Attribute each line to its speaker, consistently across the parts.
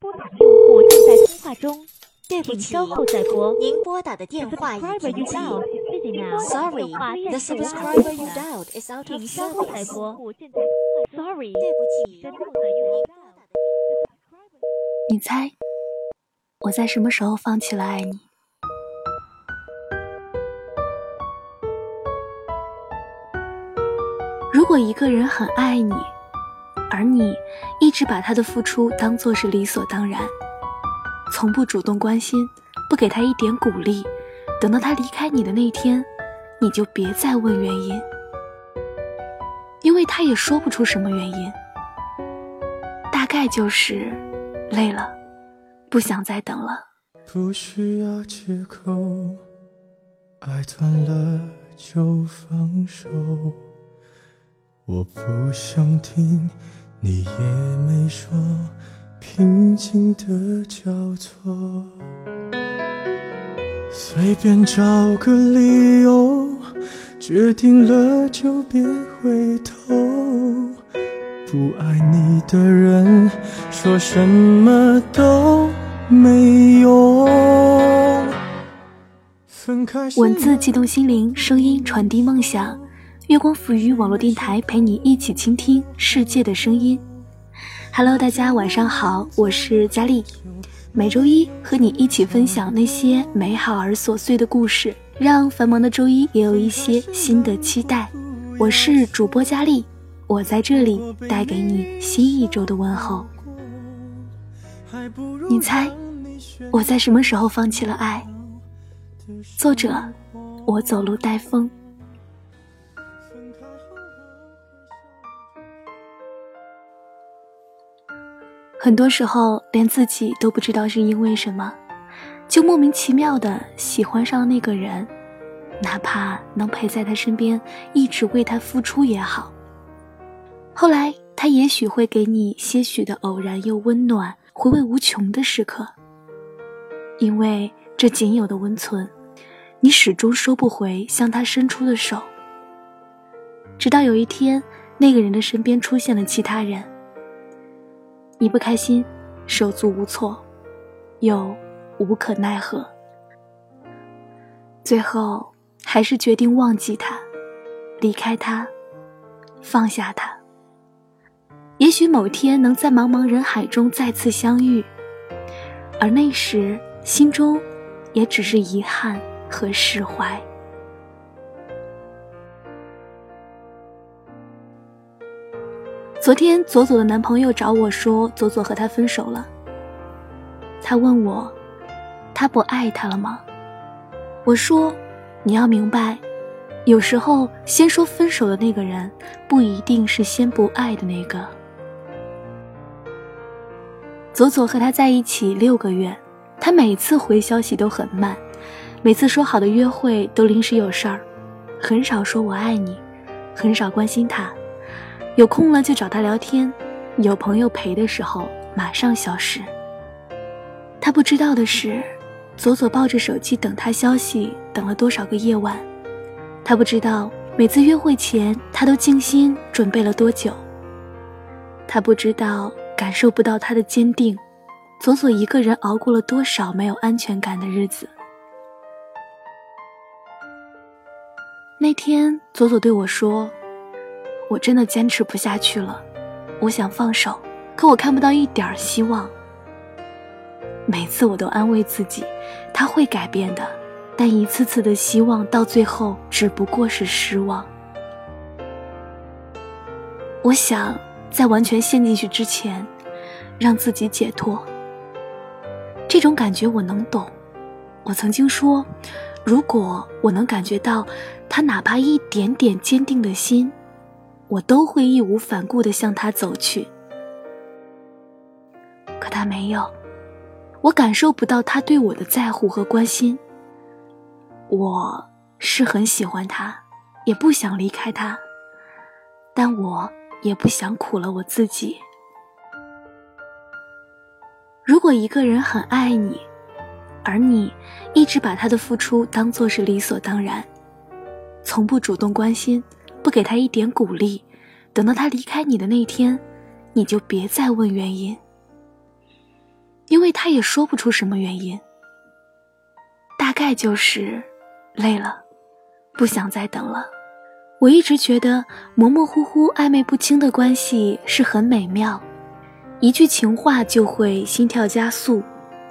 Speaker 1: 拨打的用户正在通话中。对不起稍后再拨
Speaker 2: 您拨打的电话已
Speaker 1: 关
Speaker 2: 机 sorry the subscriber you dialed is out of service
Speaker 1: 话
Speaker 2: 对不起。
Speaker 3: 你猜我在什么时候放弃了爱你？如果一个人很爱你而你一直把他的付出当做是理所当然，从不主动关心，不给他一点鼓励，等到他离开你的那天，你就别再问原因，因为他也说不出什么原因，大概就是累了，不想再等了。
Speaker 4: 不需要借口，爱断了就放手。我不想听，你也没说，平静的交错。随便找个理由，决定了就别回头。不爱你的人，说什么都没用。分开
Speaker 3: 文字悸动心灵，声音传递梦想。月光浮语网络电台陪你一起倾听世界的声音。Hello，大家晚上好，我是佳丽。每周一和你一起分享那些美好而琐碎的故事，让繁忙的周一也有一些新的期待。我是主播佳丽，我在这里带给你新一周的问候。你猜，我在什么时候放弃了爱？作者：我走路带风。很多时候，连自己都不知道是因为什么，就莫名其妙的喜欢上那个人，哪怕能陪在他身边，一直为他付出也好。后来，他也许会给你些许的偶然又温暖，回味无穷的时刻。因为这仅有的温存，你始终收不回向他伸出的手。直到有一天，那个人的身边出现了其他人。你不开心，手足无措，又无可奈何，最后还是决定忘记他，离开他，放下他。也许某天能在茫茫人海中再次相遇，而那时心中也只是遗憾和释怀。昨天，左左的男朋友找我说，左左和他分手了。他问我，他不爱他了吗？我说，你要明白，有时候先说分手的那个人，不一定是先不爱的那个。左左和他在一起六个月，他每次回消息都很慢，每次说好的约会都临时有事儿，很少说我爱你，很少关心他。有空了就找他聊天，有朋友陪的时候马上消失。他不知道的是，左左抱着手机等他消息，等了多少个夜晚。他不知道每次约会前他都精心准备了多久。他不知道感受不到他的坚定，左左一个人熬过了多少没有安全感的日子。那天，左左对我说。我真的坚持不下去了，我想放手，可我看不到一点希望。每次我都安慰自己，他会改变的，但一次次的希望到最后只不过是失望。我想在完全陷进去之前，让自己解脱。这种感觉我能懂。我曾经说，如果我能感觉到他哪怕一点点坚定的心。我都会义无反顾地向他走去，可他没有，我感受不到他对我的在乎和关心。我是很喜欢他，也不想离开他，但我也不想苦了我自己。如果一个人很爱你，而你一直把他的付出当做是理所当然，从不主动关心。不给他一点鼓励，等到他离开你的那天，你就别再问原因，因为他也说不出什么原因。大概就是累了，不想再等了。我一直觉得模模糊糊、暧昧不清的关系是很美妙，一句情话就会心跳加速，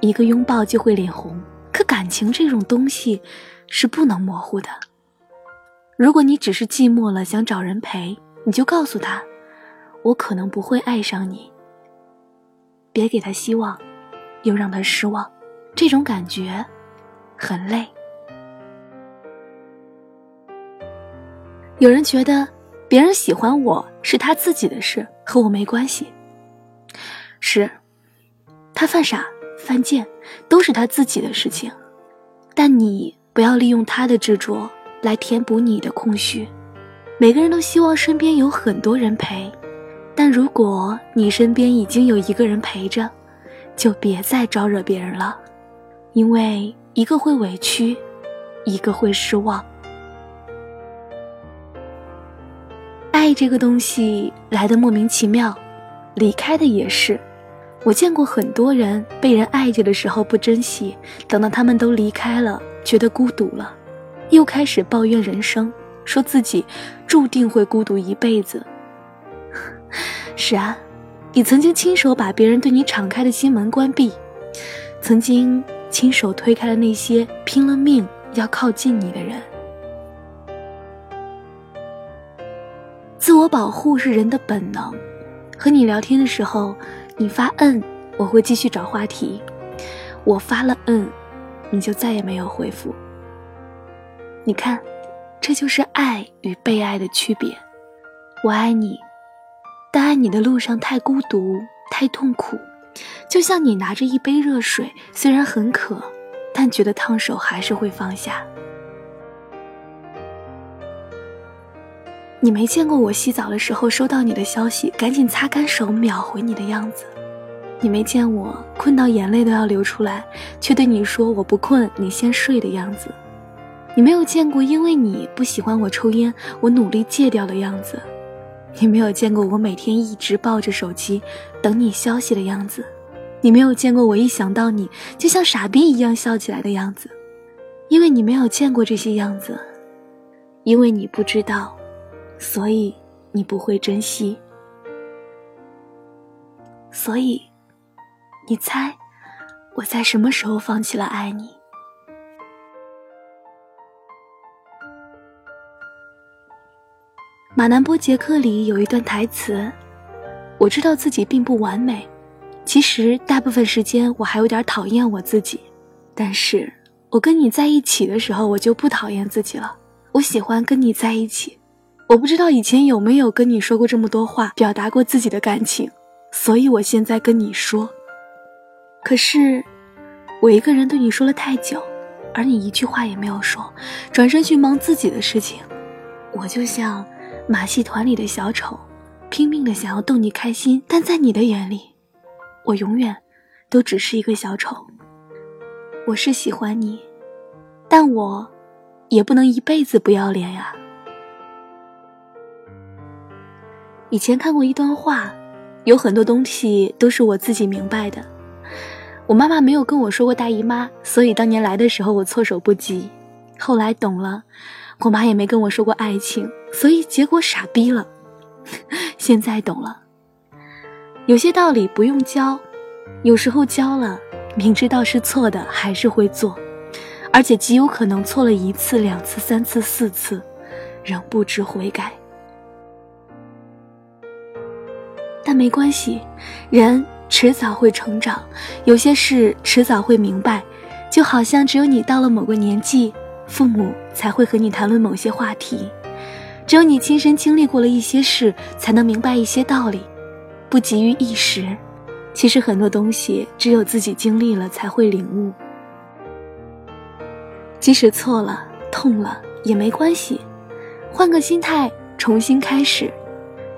Speaker 3: 一个拥抱就会脸红。可感情这种东西是不能模糊的。如果你只是寂寞了，想找人陪，你就告诉他，我可能不会爱上你。别给他希望，又让他失望，这种感觉很累。有人觉得别人喜欢我是他自己的事，和我没关系。是，他犯傻、犯贱都是他自己的事情，但你不要利用他的执着来填补你的空虚。每个人都希望身边有很多人陪，但如果你身边已经有一个人陪着，就别再招惹别人了，因为一个会委屈，一个会失望。爱这个东西来的莫名其妙，离开的也是。我见过很多人被人爱着的时候不珍惜，等到他们都离开了，觉得孤独了，又开始抱怨人生，说自己注定会孤独一辈子。是啊，你曾经亲手把别人对你敞开的心门关闭，曾经亲手推开了那些拼了命要靠近你的人。自我保护是人的本能。和你聊天的时候，你发嗯，我会继续找话题；我发了嗯，你就再也没有回复。你看，这就是爱与被爱的区别。我爱你，但爱你的路上太孤独、太痛苦，就像你拿着一杯热水，虽然很渴，但觉得烫手还是会放下。你没见过我洗澡的时候收到你的消息，赶紧擦干手秒回你的样子；你没见我困到眼泪都要流出来，却对你说我不困，你先睡的样子；你没有见过因为你不喜欢我抽烟，我努力戒掉的样子；你没有见过我每天一直抱着手机等你消息的样子；你没有见过我一想到你就像傻逼一样笑起来的样子，因为你没有见过这些样子，因为你不知道。所以你不会珍惜，所以你猜我在什么时候放弃了爱你？马南波杰克里有一段台词：“我知道自己并不完美，其实大部分时间我还有点讨厌我自己，但是我跟你在一起的时候，我就不讨厌自己了。我喜欢跟你在一起。”我不知道以前有没有跟你说过这么多话，表达过自己的感情，所以我现在跟你说。可是，我一个人对你说了太久，而你一句话也没有说，转身去忙自己的事情。我就像马戏团里的小丑，拼命的想要逗你开心，但在你的眼里，我永远都只是一个小丑。我是喜欢你，但我也不能一辈子不要脸呀。以前看过一段话，有很多东西都是我自己明白的。我妈妈没有跟我说过大姨妈，所以当年来的时候我措手不及。后来懂了，我妈也没跟我说过爱情，所以结果傻逼了。现在懂了，有些道理不用教，有时候教了，明知道是错的还是会做，而且极有可能错了一次、两次、三次、四次，仍不知悔改。但没关系，人迟早会成长，有些事迟早会明白，就好像只有你到了某个年纪，父母才会和你谈论某些话题，只有你亲身经历过了一些事，才能明白一些道理，不急于一时。其实很多东西只有自己经历了才会领悟，即使错了、痛了也没关系，换个心态重新开始，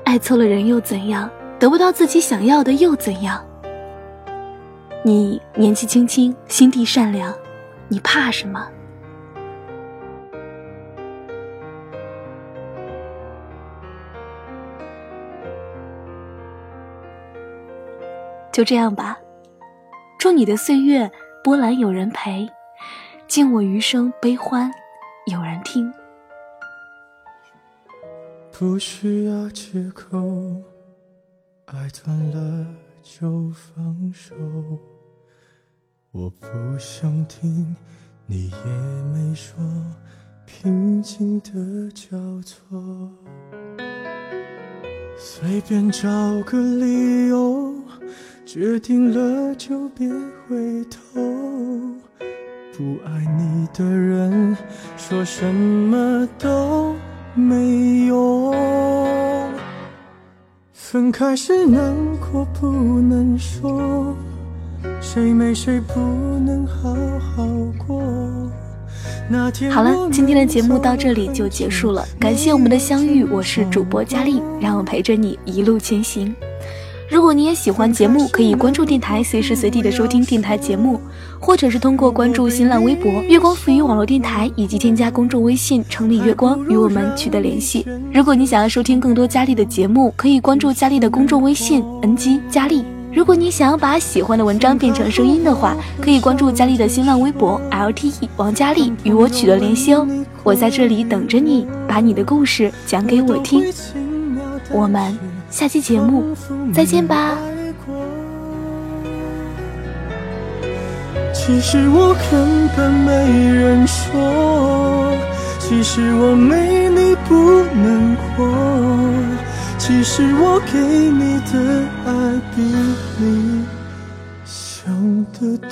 Speaker 3: 爱错了人又怎样？得不到自己想要的又怎样？你年纪轻轻，心地善良，你怕什么？就这样吧，祝你的岁月波澜有人陪，敬我余生悲欢有人听。
Speaker 4: 不需要借口，爱断了就放手。我不想听，你也没说，平静的交错。随便找个理由，决定了就别回头。不爱你的人，说什么都。没用分开时难过不能说，谁没谁不能好好过。
Speaker 3: 好了，今天的节目到这里就结束了，感谢我们的相遇，我是主播佳丽，让我陪着你一路前行。如果你也喜欢节目，可以关注电台，随时随地的收听电台节目，或者是通过关注新浪微博“月光赋予网络电台”，以及添加公众微信“城里月光”与我们取得联系。如果你想要收听更多佳丽的节目，可以关注佳丽的公众微信 “ng 佳丽”。如果你想要把喜欢的文章变成声音的话，可以关注佳丽的新浪微博 “lte 王佳丽”与我取得联系哦。我在这里等着你，把你的故事讲给我听。我们。下期节目再见吧。
Speaker 4: 其实我根本没人说，其实我没你不能活，其实我给你的爱比你想的多。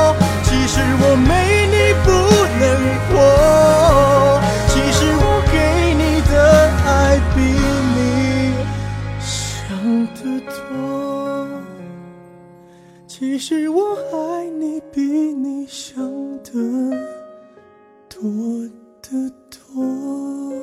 Speaker 4: 多其实我爱你比你想的多得多。